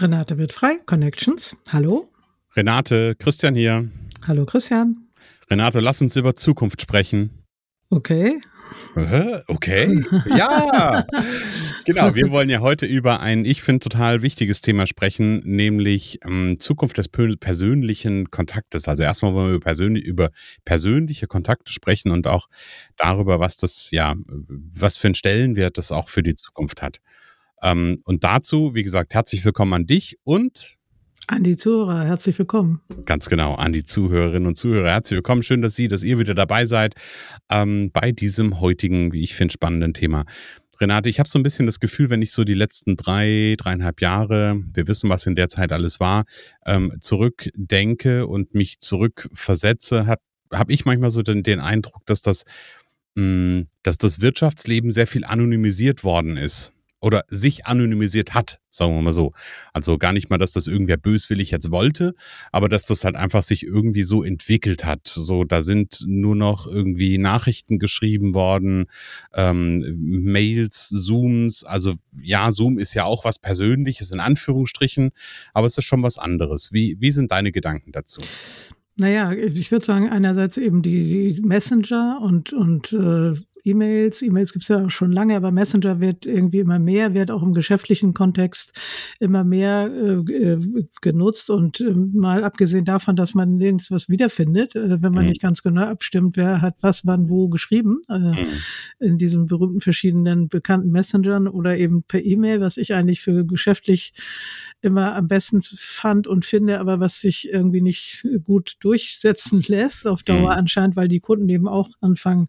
Renate wird frei, Connections. Hallo. Renate, Christian hier. Hallo Christian. Renate, lass uns über Zukunft sprechen. Okay. Okay. Ja. genau. Wir wollen ja heute über ein, ich finde, total wichtiges Thema sprechen, nämlich ähm, Zukunft des persönlichen Kontaktes. Also erstmal wollen wir über, persönlich, über persönliche Kontakte sprechen und auch darüber, was das, ja, was für einen Stellenwert das auch für die Zukunft hat. Ähm, und dazu, wie gesagt, herzlich willkommen an dich und an die Zuhörer, herzlich willkommen. Ganz genau, an die Zuhörerinnen und Zuhörer, herzlich willkommen. Schön, dass Sie, dass ihr wieder dabei seid ähm, bei diesem heutigen, wie ich finde, spannenden Thema. Renate, ich habe so ein bisschen das Gefühl, wenn ich so die letzten drei, dreieinhalb Jahre, wir wissen, was in der Zeit alles war, ähm, zurückdenke und mich zurückversetze, habe hab ich manchmal so den, den Eindruck, dass das, mh, hm, dass das Wirtschaftsleben sehr viel anonymisiert worden ist oder sich anonymisiert hat, sagen wir mal so. Also gar nicht mal, dass das irgendwer böswillig jetzt wollte, aber dass das halt einfach sich irgendwie so entwickelt hat. So, da sind nur noch irgendwie Nachrichten geschrieben worden, ähm, Mails, Zooms. Also ja, Zoom ist ja auch was Persönliches in Anführungsstrichen, aber es ist schon was anderes. Wie, wie sind deine Gedanken dazu? Naja, ich würde sagen, einerseits eben die, die Messenger und, und äh, E-Mails. E-Mails gibt es ja schon lange, aber Messenger wird irgendwie immer mehr, wird auch im geschäftlichen Kontext immer mehr äh, äh genutzt. Und äh, mal abgesehen davon, dass man nirgends was wiederfindet, äh, wenn man mhm. nicht ganz genau abstimmt, wer hat was wann wo geschrieben, äh, mhm. in diesen berühmten verschiedenen bekannten Messengern oder eben per E-Mail, was ich eigentlich für geschäftlich immer am besten fand und finde, aber was sich irgendwie nicht gut durchsetzen lässt auf Dauer mhm. anscheinend, weil die Kunden eben auch anfangen,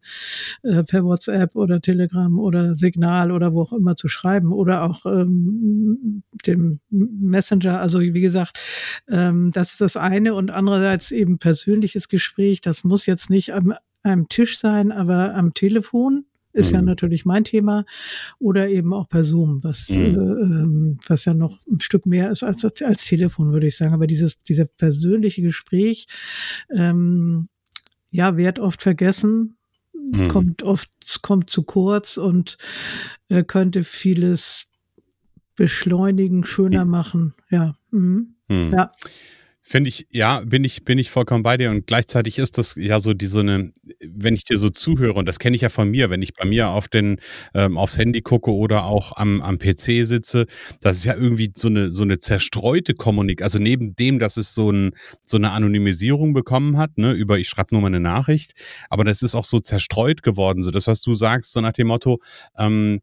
äh, per WhatsApp oder Telegram oder Signal oder wo auch immer zu schreiben oder auch ähm, dem Messenger. Also wie gesagt, ähm, das ist das eine und andererseits eben persönliches Gespräch. Das muss jetzt nicht am einem Tisch sein, aber am Telefon ist mhm. ja natürlich mein Thema, oder eben auch per Zoom, was, mhm. äh, ähm, was ja noch ein Stück mehr ist als, als Telefon, würde ich sagen. Aber dieses, dieser persönliche Gespräch, ähm, ja, wird oft vergessen, mhm. kommt oft, kommt zu kurz und äh, könnte vieles beschleunigen, schöner machen. Ja. Mhm. Mhm. Ja. Finde ich, ja, bin ich, bin ich vollkommen bei dir. Und gleichzeitig ist das ja so diese, eine, wenn ich dir so zuhöre, und das kenne ich ja von mir, wenn ich bei mir auf den, ähm, aufs Handy gucke oder auch am, am PC sitze, das ist ja irgendwie so eine, so eine zerstreute Kommunikation, also neben dem, dass es so, ein, so eine Anonymisierung bekommen hat, ne, über ich schreibe nur mal eine Nachricht, aber das ist auch so zerstreut geworden, so das, was du sagst, so nach dem Motto, ähm,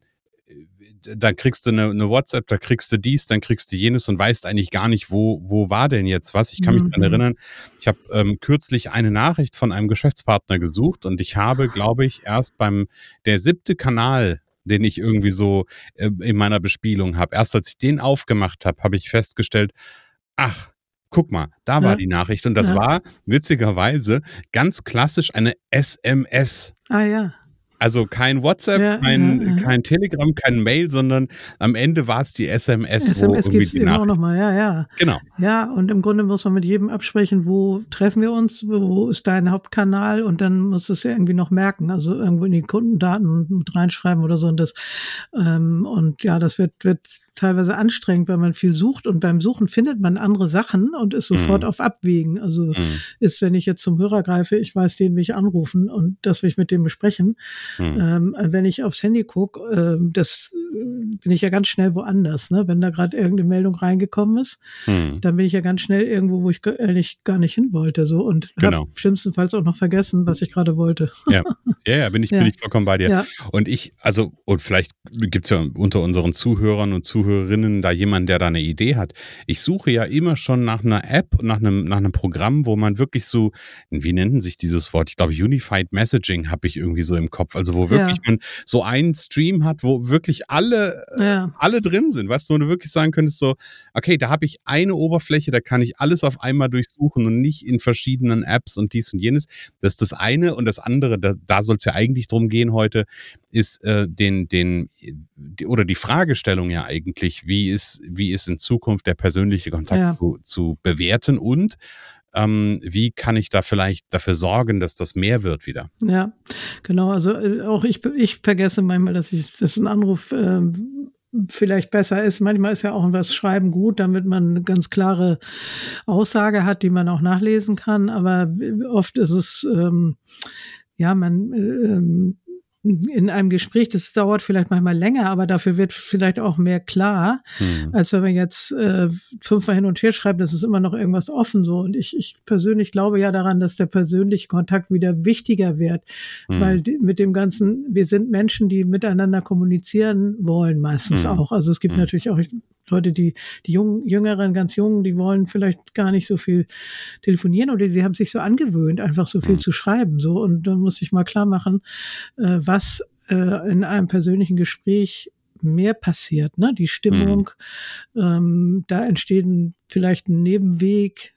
da kriegst du eine, eine, WhatsApp, da kriegst du dies, dann kriegst du jenes und weißt eigentlich gar nicht, wo, wo war denn jetzt was. Ich kann mich mhm. daran erinnern, ich habe ähm, kürzlich eine Nachricht von einem Geschäftspartner gesucht und ich habe, glaube ich, erst beim der siebte Kanal den ich irgendwie so äh, in meiner Bespielung habe. Erst als ich den aufgemacht habe, habe ich festgestellt, ach, guck mal, da war ja. die Nachricht. Und das ja. war witzigerweise ganz klassisch eine SMS. Ah ja. Also kein WhatsApp, ja, kein, ja, ja. kein Telegram, kein Mail, sondern am Ende war es die SMS. SMS gibt es immer auch nochmal, ja, ja. Genau. Ja, und im Grunde muss man mit jedem absprechen, wo treffen wir uns, wo ist dein Hauptkanal und dann muss es ja irgendwie noch merken, also irgendwo in die Kundendaten mit reinschreiben oder so und das. Ähm, und ja, das wird, wird teilweise anstrengend, weil man viel sucht und beim Suchen findet man andere Sachen und ist sofort Mhm. auf Abwägen. Also Mhm. ist, wenn ich jetzt zum Hörer greife, ich weiß, den will ich anrufen und das will ich mit dem besprechen. Mhm. Ähm, wenn ich aufs Handy gucke, ähm, das äh, bin ich ja ganz schnell woanders. Ne? Wenn da gerade irgendeine Meldung reingekommen ist, Mhm. dann bin ich ja ganz schnell irgendwo, wo ich ehrlich gar nicht hin wollte. So und Genau. habe schlimmstenfalls auch noch vergessen, was ich gerade wollte. Ja. Ja, bin ich, Ja. bin ich vollkommen bei dir. Ja. Und ich, also, und vielleicht gibt's ja unter unseren Zuhörern und Zuhörerinnen da jemanden, der da eine Idee hat. Ich suche ja immer schon nach einer App, nach einem, nach einem Programm, wo man wirklich so, wie nennen sich dieses Wort? Ich glaube, Unified Messaging habe ich irgendwie so im Kopf. Also, wo wirklich man so einen Stream hat, wo wirklich alle, Ja. alle drin sind. Weißt du, wo du wirklich sagen könntest, so, okay, da habe ich eine Oberfläche, da kann ich alles auf einmal durchsuchen und nicht in verschiedenen Apps und dies und jenes. Das ist das eine. Und das andere, da, da soll es ja eigentlich drum gehen heute, ist äh, den, den, oder die Fragestellung ja eigentlich, wie ist, wie ist in Zukunft der persönliche Kontakt Ja. zu, zu bewerten und ähm, wie kann ich da vielleicht dafür sorgen, dass das mehr wird wieder? Ja, genau. Also äh, auch ich, ich vergesse manchmal, dass ich, dass ein Anruf ähm, vielleicht besser ist. Manchmal ist ja auch was Schreiben gut, damit man eine ganz klare Aussage hat, die man auch nachlesen kann. Aber oft ist es, ähm, ja, man, ähm, in einem Gespräch, das dauert vielleicht manchmal länger, aber dafür wird vielleicht auch mehr klar, Hm. als wenn man jetzt äh, fünfmal hin und her schreibt, das ist immer noch irgendwas offen so. Und ich, ich persönlich glaube ja daran, dass der persönliche Kontakt wieder wichtiger wird, Hm. weil die, mit dem ganzen, wir sind Menschen, die miteinander kommunizieren wollen, meistens Hm. auch. Also es gibt Hm. natürlich auch Leute, die, die jungen, Jüngeren, ganz jungen, die wollen vielleicht gar nicht so viel telefonieren oder sie haben sich so angewöhnt, einfach so viel Hm. zu schreiben. So, und dann muss ich mal klar machen, äh, was äh, in einem persönlichen Gespräch mehr passiert, ne? Die Stimmung, ähm, da entsteht vielleicht ein Nebenweg,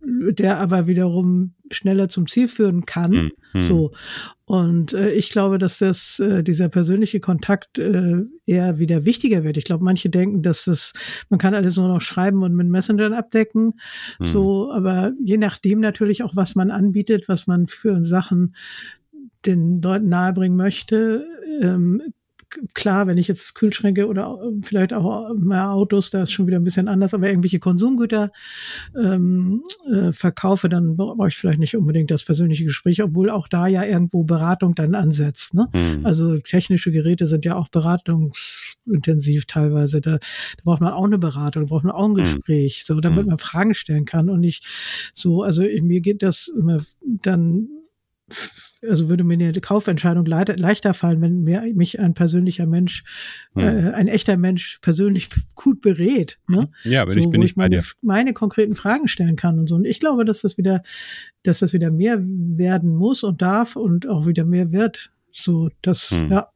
der aber wiederum schneller zum Ziel führen kann. Hm. Hm. So. Und äh, ich glaube, dass das, äh, dieser persönliche Kontakt äh, eher wieder wichtiger wird. Ich glaube, manche denken, dass es, man kann alles nur noch schreiben und mit Messengern abdecken. Hm. So, aber je nachdem natürlich auch, was man anbietet, was man für Sachen den Leuten nahebringen möchte. Ähm, klar, wenn ich jetzt Kühlschränke oder äh, vielleicht auch mehr Autos, da ist schon wieder ein bisschen anders, aber irgendwelche Konsumgüter ähm, äh, verkaufe, dann brauche ich vielleicht nicht unbedingt das persönliche Gespräch, obwohl auch da ja irgendwo Beratung dann ansetzt. Ne? Hm. Also technische Geräte sind ja auch beratungsintensiv teilweise. Da, da braucht man auch eine Beratung, da braucht man auch ein Mhm. Gespräch, so damit Mhm. man Fragen stellen kann und nicht so, also mir geht das immer dann also würde mir eine Kaufentscheidung leiter, leichter fallen, wenn mir, mich ein persönlicher Mensch, Hm. äh, ein echter Mensch persönlich gut berät. Ne? Ja, bin so, ich, bin wo ich meine, meine konkreten Fragen stellen kann und so. Und ich glaube, dass das wieder, dass das wieder mehr werden muss und darf und auch wieder mehr wird. So, das, Hm. ja.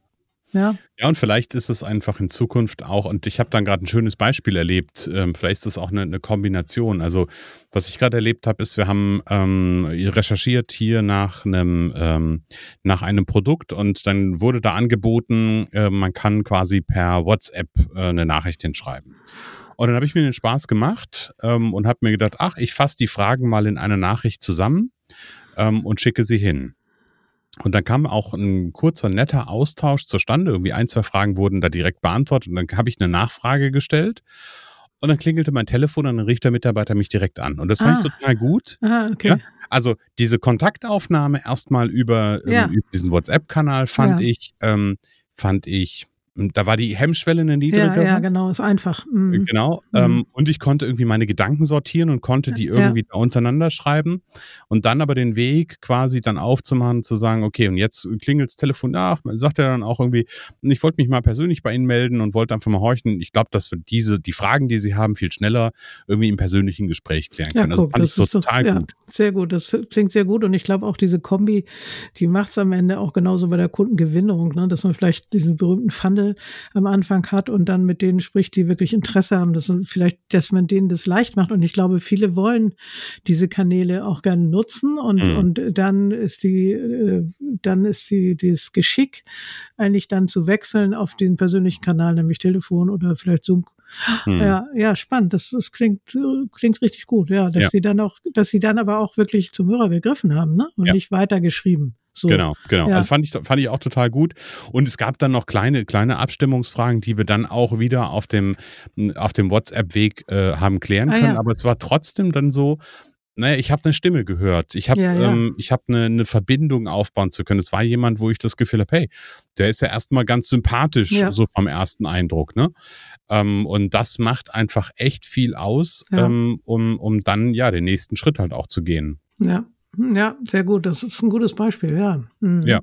Ja, Ja, und vielleicht ist es einfach in Zukunft auch, und ich habe dann gerade ein schönes Beispiel erlebt, ähm, vielleicht ist es auch eine, eine Kombination. Also, was ich gerade erlebt habe, ist, wir haben ähm, recherchiert hier nach einem, ähm, nach einem Produkt und dann wurde da angeboten, äh, man kann quasi per WhatsApp äh, eine Nachricht hinschreiben. Und dann habe ich mir den Spaß gemacht ähm, und habe mir gedacht, ach, ich fasse die Fragen mal in eine Nachricht zusammen ähm, und schicke sie hin. Und dann kam auch ein kurzer, netter Austausch zustande. Irgendwie ein, zwei Fragen wurden da direkt beantwortet. Und dann habe ich eine Nachfrage gestellt. Und dann klingelte mein Telefon und dann rief der Mitarbeiter mich direkt an. Und das fand ich Ah. total gut. ah, okay. Ja. Also diese Kontaktaufnahme erstmal über, Ja. ähm, über diesen WhatsApp-Kanal fand Ja. ich, ähm, fand ich, da war die Hemmschwelle eine Ja, niedrigere. ja, genau, ist einfach. Mhm. Genau. Mhm. Ähm, und ich konnte irgendwie meine Gedanken sortieren und konnte die Ja. irgendwie da untereinander schreiben. Und dann aber den Weg quasi dann aufzumachen, zu sagen, okay, und jetzt klingelt's Telefon nach. Sagt er dann auch irgendwie, ich wollte mich mal persönlich bei Ihnen melden und wollte einfach mal horchen. Ich glaube, dass wir diese, die Fragen, die Sie haben, viel schneller irgendwie im persönlichen Gespräch klären Ja, können. Also guck, fand das ich ist total doch, ja, gut. sehr gut. Das klingt sehr gut. Und ich glaube auch diese Kombi, die macht es am Ende auch genauso bei der Kundengewinnung, ne? dass man vielleicht diesen berühmten Funnel am Anfang hat und dann mit denen spricht, die wirklich Interesse haben, dass man vielleicht, dass man denen das leicht macht. Und ich glaube, viele wollen diese Kanäle auch gerne nutzen und, Mhm. und dann ist die, äh, dann ist die, das Geschick, eigentlich dann zu wechseln auf den persönlichen Kanal, nämlich Telefon oder vielleicht Zoom. Hm. Ja, ja, spannend. Das, das klingt, klingt richtig gut, ja. Dass Ja. sie dann auch, dass sie dann aber auch wirklich zum Hörer gegriffen haben, ne? Und Ja. nicht weiter geschrieben. So. Genau, genau. Ja. Also fand ich, fand ich auch total gut. Und es gab dann noch kleine, kleine Abstimmungsfragen, die wir dann auch wieder auf dem, auf dem WhatsApp-Weg äh, haben klären Ah, können. ja. Aber es war trotzdem dann so, naja, ich habe eine Stimme gehört. Ich habe Ja, ja. ähm, ich hab eine, eine Verbindung aufbauen zu können. Es war jemand, wo ich das Gefühl habe, hey, der ist ja erstmal ganz sympathisch, Ja. so vom ersten Eindruck. Ne? Ähm, und das macht einfach echt viel aus, Ja. ähm, um, um dann ja den nächsten Schritt halt auch zu gehen. Ja. Ja, sehr gut. Das ist ein gutes Beispiel, ja. Mhm. Ja.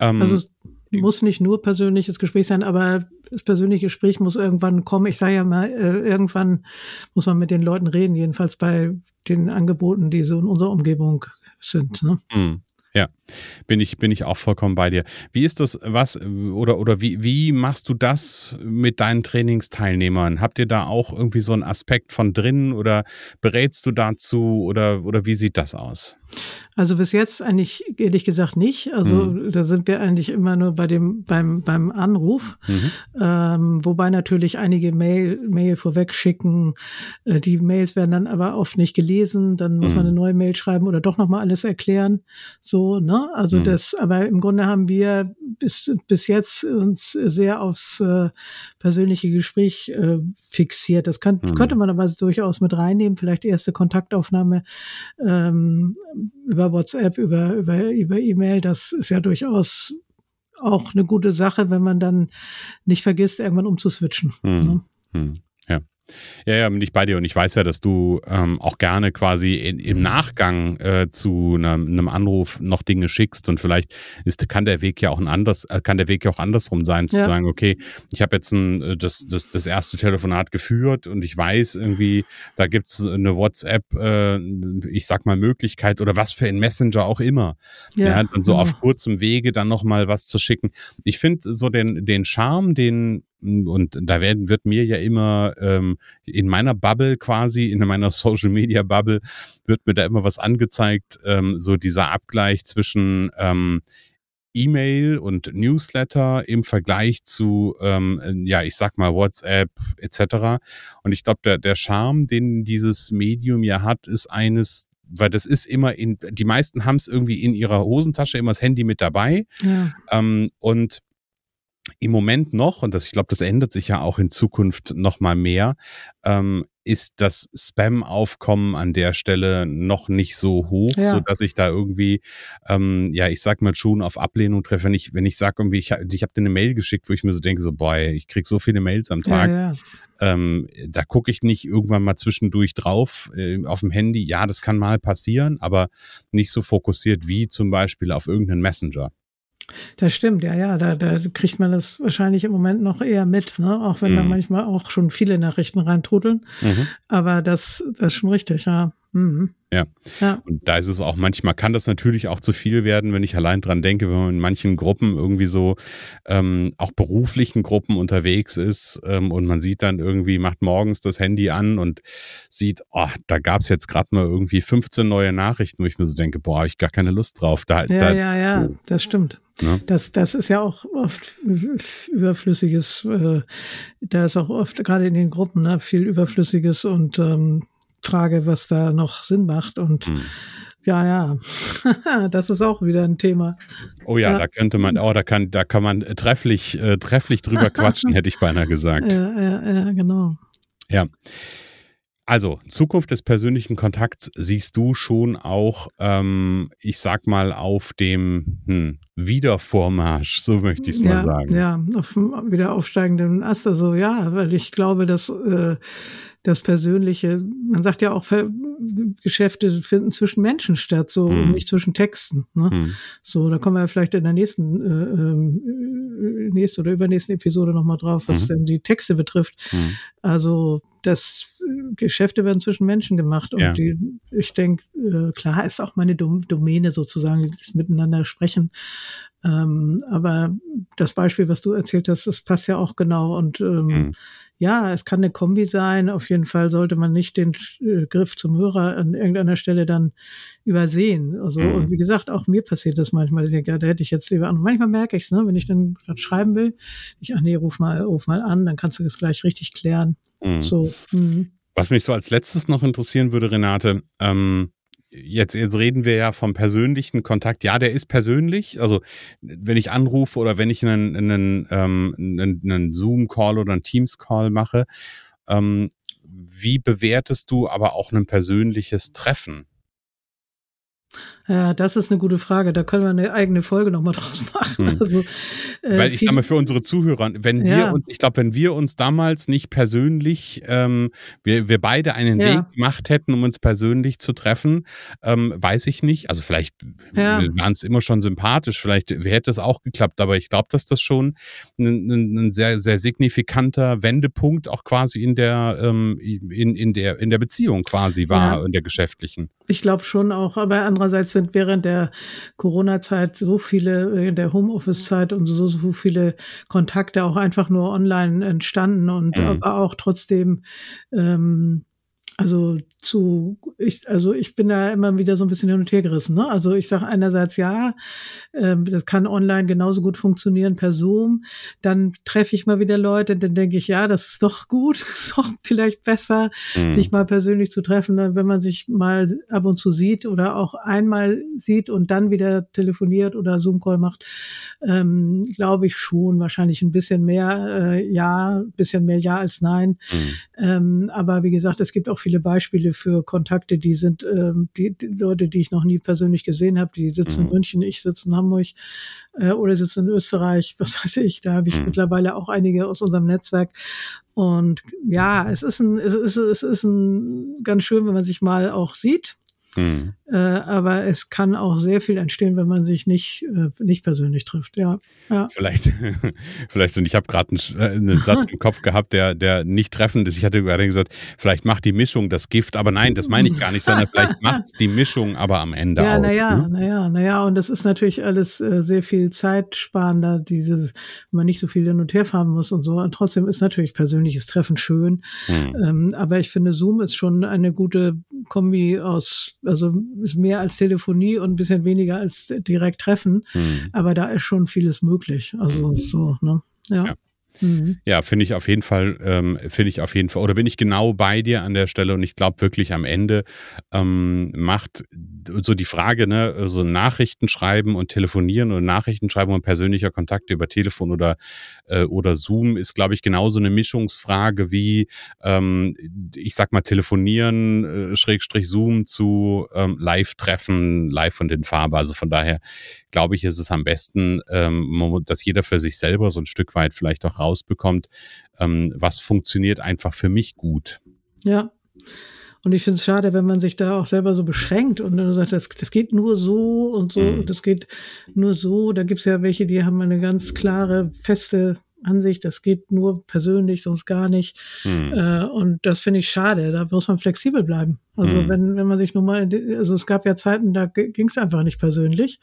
Ähm, Also es muss nicht nur persönliches Gespräch sein, aber das persönliche Gespräch muss irgendwann kommen. Ich sage ja mal, äh, irgendwann muss man mit den Leuten reden, jedenfalls bei den Angeboten, die so in unserer Umgebung sind. Ne? Hm, Ja, bin ich, bin ich auch vollkommen bei dir. Wie ist das, was, oder, oder wie, wie machst du das mit deinen Trainingsteilnehmern? Habt ihr da auch irgendwie so einen Aspekt von drin oder berätst du dazu oder, oder wie sieht das aus? Also bis jetzt eigentlich ehrlich gesagt nicht. Also Mhm. da sind wir eigentlich immer nur bei dem beim beim Anruf, Mhm. ähm, wobei natürlich einige Mail Mail vorweg schicken. Äh, die Mails werden dann aber oft nicht gelesen. Dann muss man Mhm. eine neue Mail schreiben oder doch noch mal alles erklären. So ne? Also Mhm. das. Aber im Grunde haben wir bis bis jetzt uns sehr aufs äh, persönliche Gespräch äh, fixiert. Das kann, Mhm. könnte man aber durchaus mit reinnehmen. Vielleicht erste Kontaktaufnahme ähm, über WhatsApp, über, über, über E-Mail, das ist ja durchaus auch eine gute Sache, wenn man dann nicht vergisst, irgendwann umzuswitchen. Hm. Ne? Hm. Ja. Ja, ja, bin ich bei dir und ich weiß ja, dass du ähm, auch gerne quasi in, im Nachgang äh, zu einem, einem Anruf noch Dinge schickst und vielleicht ist, kann der Weg ja auch ein anders, äh, kann der Weg ja auch andersrum sein, zu Ja. sagen, okay, ich habe jetzt ein, äh, das, das, das erste Telefonat geführt und ich weiß irgendwie, da gibt's eine WhatsApp, äh, ich sag mal Möglichkeit oder was für ein Messenger auch immer. Ja, und so genau. auf kurzem Wege dann nochmal was zu schicken. Ich finde so den, den Charme, den, und da werden, wird mir ja immer ähm, in meiner Bubble quasi, in meiner Social Media Bubble, wird mir da immer was angezeigt, ähm, so dieser Abgleich zwischen ähm, E-Mail und Newsletter im Vergleich zu, ähm, ja, ich sag mal WhatsApp etc. Und ich glaube, der, der Charme, den dieses Medium ja hat, ist eines, weil das ist immer in, die meisten haben es irgendwie in ihrer Hosentasche immer das Handy mit dabei. Ja, Ähm, und im Moment noch, und das, ich glaube, das ändert sich ja auch in Zukunft noch mal mehr, ähm, ist das Spam-Aufkommen an der Stelle noch nicht so hoch, Ja. so dass ich da irgendwie, ähm, ja, ich sag mal schon auf Ablehnung treffe, wenn ich, wenn ich sage irgendwie, ich, ich habe dir eine Mail geschickt, wo ich mir so denke, so, boah, ich krieg so viele Mails am ja, Tag, ja. ähm, da gucke ich nicht irgendwann mal zwischendurch drauf äh, auf dem Handy. Ja, das kann mal passieren, aber nicht so fokussiert wie zum Beispiel auf irgendeinen Messenger. Das stimmt, ja, ja. Da, da kriegt man das wahrscheinlich im Moment noch eher mit, ne? auch wenn da Mhm. manchmal auch schon viele Nachrichten reintrudeln. Mhm. Aber das, das ist schon richtig, ja. Mhm. Ja. Ja, Und da ist es auch manchmal, kann das natürlich auch zu viel werden, wenn ich allein dran denke, wenn man in manchen Gruppen irgendwie so, ähm, auch beruflichen Gruppen unterwegs ist ähm, und man sieht dann irgendwie, macht morgens das Handy an und sieht, oh, da gab es jetzt gerade mal irgendwie 15 neue Nachrichten, wo ich mir so denke, boah, hab ich gar keine Lust drauf. Da, ja, da, ja, ja, das stimmt. Ne? Das, das ist ja auch oft überflüssiges, äh, da ist auch oft gerade in den Gruppen ne, viel überflüssiges und ähm, Frage, was da noch Sinn macht. Und Hm. ja, ja, das ist auch wieder ein Thema. Oh ja, Ja. da könnte man, oh, da kann, da kann man trefflich, äh, trefflich drüber quatschen, hätte ich beinahe gesagt. Ja, ja, ja, genau. Ja. Also, Zukunft des persönlichen Kontakts siehst du schon auch, ähm, ich sag mal, auf dem hm, Wiedervormarsch, so möchte ich es mal ja, sagen. Ja, auf dem wieder aufsteigenden Ast. Also ja, weil ich glaube, dass äh, das Persönliche, man sagt ja auch, Geschäfte finden zwischen Menschen statt, so Mhm. und nicht zwischen Texten. Ne? Hm. So, da kommen wir vielleicht in der nächsten, äh, ähm, äh, nächsten oder übernächsten Episode nochmal drauf, was Mhm. denn die Texte betrifft. Hm. Also das äh, Geschäfte werden zwischen Menschen gemacht und Ja. die, ich denke, äh, klar ist auch meine Dom Domäne sozusagen, das Miteinander sprechen. Ähm, aber das Beispiel, was du erzählt hast, das passt ja auch genau und ähm, Mhm. ja, es kann eine Kombi sein. Auf jeden Fall sollte man nicht den äh, Griff zum Hörer an irgendeiner Stelle dann übersehen. Also, Mhm. und wie gesagt, auch mir passiert das manchmal. Ich denke, ja, da hätte ich jetzt lieber an. Manchmal merke ich es, ne, wenn ich dann grad schreiben will. Ich, ach nee, ruf mal, ruf mal an, dann kannst du das gleich richtig klären. Hm. So. Mhm. Was mich so als letztes noch interessieren würde, Renate, ähm, jetzt, jetzt reden wir ja vom persönlichen Kontakt. Ja, der ist persönlich. Also wenn ich anrufe oder wenn ich einen, einen, ähm, einen, einen Zoom-Call oder einen Teams-Call mache, ähm, wie bewertest du aber auch ein persönliches Treffen? Ja, das ist eine gute Frage. Da können wir eine eigene Folge noch mal draus machen. Hm. Also, äh, Weil ich sage mal für unsere Zuhörer, wenn wir ja. uns, ich glaube, wenn wir uns damals nicht persönlich, ähm, wir, wir beide einen ja. Weg gemacht hätten, um uns persönlich zu treffen, ähm, weiß ich nicht. Also vielleicht ja. waren es immer schon sympathisch, vielleicht hätte es auch geklappt, aber ich glaube, dass das schon ein, ein, sehr, sehr signifikanter Wendepunkt auch quasi in der, ähm, in, in der, in der Beziehung quasi war, in der geschäftlichen. Ich glaube schon auch, aber andererseits sind während der Corona-Zeit so viele, in der Homeoffice-Zeit und so, so viele Kontakte auch einfach nur online entstanden und mhm. aber auch trotzdem ähm, also zu, ich, also ich bin da immer wieder so ein bisschen hin und her gerissen. Ne? Also ich sage einerseits ja, äh, das kann online genauso gut funktionieren per Zoom. Dann treffe ich mal wieder Leute, dann denke ich, ja, das ist doch gut, ist doch vielleicht besser, mhm. sich mal persönlich zu treffen, ne? wenn man sich mal ab und zu sieht oder auch einmal sieht und dann wieder telefoniert oder Zoom-Call macht, ähm, glaube ich schon wahrscheinlich ein bisschen mehr äh, ja, ein bisschen mehr ja als nein. Mhm. Ähm, aber wie gesagt, es gibt auch viele viele Beispiele für Kontakte, die sind ähm, die, die Leute, die ich noch nie persönlich gesehen habe, die sitzen mhm. in München, ich sitze in Hamburg äh, oder sitzen in Österreich, was weiß ich, da habe ich mhm. mittlerweile auch einige aus unserem Netzwerk. Und ja, es ist ein, es ist, es ist ein ganz schön, wenn man sich mal auch sieht Mhm. Äh, aber es kann auch sehr viel entstehen, wenn man sich nicht, äh, nicht persönlich trifft. Ja, ja. Vielleicht, vielleicht, und ich habe gerade einen, äh, einen, Satz im Kopf gehabt, der, der nicht treffend ist. Ich hatte gerade gesagt, vielleicht macht die Mischung das Gift, aber nein, das meine ich gar nicht, sondern vielleicht macht die Mischung aber am Ende ja, aus. Naja, ne? naja, naja, und das ist natürlich alles äh, sehr viel zeitsparender, dieses, man nicht so viel hin und her fahren muss und so. Und trotzdem ist natürlich persönliches Treffen schön. Mhm. Ähm, aber ich finde, Zoom ist schon eine gute Kombi aus also ist mehr als Telefonie und ein bisschen weniger als direkt Treffen. Mhm. Aber da ist schon vieles möglich. Also mhm. so, ne? ja. ja. Mhm. Ja, finde ich auf jeden Fall, ähm, finde ich auf jeden Fall, oder bin ich genau bei dir an der Stelle und ich glaube wirklich am Ende ähm, macht so die Frage, ne, so Nachrichten schreiben und telefonieren oder Nachrichten schreiben und persönlicher Kontakt über Telefon oder, äh, oder Zoom ist, glaube ich, genauso eine Mischungsfrage wie, ähm, ich sag mal, telefonieren, äh, Schrägstrich Zoom zu ähm, Live-Treffen, live und in Farbe. Also von daher glaube ich, ist es am besten, ähm, dass jeder für sich selber so ein Stück weit vielleicht auch rausbekommt, ähm, was funktioniert einfach für mich gut. Ja. Und ich finde es schade, wenn man sich da auch selber so beschränkt und dann sagt, das, das geht nur so und so, mhm. das geht nur so. Da gibt es ja welche, die haben eine ganz klare, feste Ansicht, das geht nur persönlich, sonst gar nicht. Mhm. Äh, und das finde ich schade. Da muss man flexibel bleiben. Also mhm. wenn, wenn man sich nun mal, also es gab ja Zeiten, da ging es einfach nicht persönlich.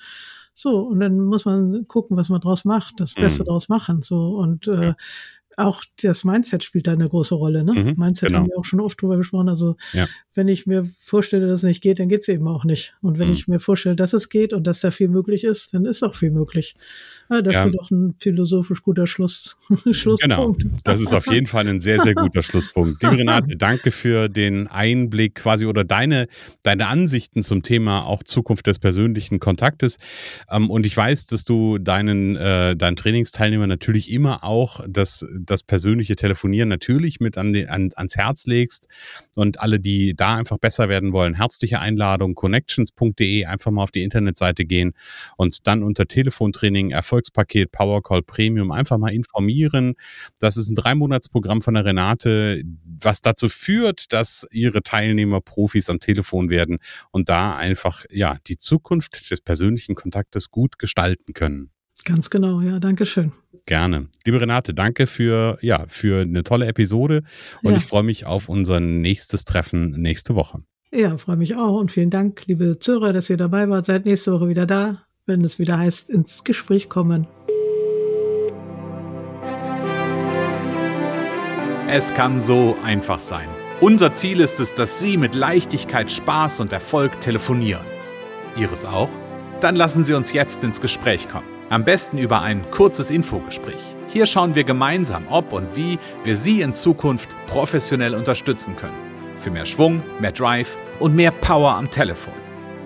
So, und dann muss man gucken, was man draus macht, das Beste mhm. draus machen. So, und äh, auch das Mindset spielt da eine große Rolle. Ne? Mhm, Mindset genau. haben wir auch schon oft drüber gesprochen. Also ja. wenn ich mir vorstelle, dass es nicht geht, dann geht es eben auch nicht. Und wenn mhm. ich mir vorstelle, dass es geht und dass da viel möglich ist, dann ist auch viel möglich. Ja, das ja. ist doch ein philosophisch guter Schluss, Schlusspunkt. Genau, das ist auf jeden Fall ein sehr, sehr guter Schlusspunkt. Liebe Renate, danke für den Einblick quasi oder deine, deine Ansichten zum Thema auch Zukunft des persönlichen Kontaktes. Ähm, und ich weiß, dass du deinen, äh, deinen Trainingsteilnehmern natürlich immer auch das das persönliche Telefonieren natürlich mit an den, an, ans Herz legst und alle, die da einfach besser werden wollen, herzliche Einladung, connections.de, einfach mal auf die Internetseite gehen und dann unter Telefontraining, Erfolgspaket, Powercall Premium einfach mal informieren. Das ist ein Dreimonatsprogramm von der Renate, was dazu führt, dass ihre Teilnehmer Profis am Telefon werden und da einfach, ja, die Zukunft des persönlichen Kontaktes gut gestalten können. Ganz genau, ja, danke schön. Gerne. Liebe Renate, danke für, ja, für eine tolle Episode und ja. ich freue mich auf unser nächstes Treffen nächste Woche. Ja, freue mich auch und vielen Dank, liebe Zuhörer, dass ihr dabei wart. Seid nächste Woche wieder da, wenn es wieder heißt, ins Gespräch kommen. Es kann so einfach sein. Unser Ziel ist es, dass Sie mit Leichtigkeit, Spaß und Erfolg telefonieren. Ihres auch? Dann lassen Sie uns jetzt ins Gespräch kommen. Am besten über ein kurzes Infogespräch. Hier schauen wir gemeinsam, ob und wie wir Sie in Zukunft professionell unterstützen können. Für mehr Schwung, mehr Drive und mehr Power am Telefon.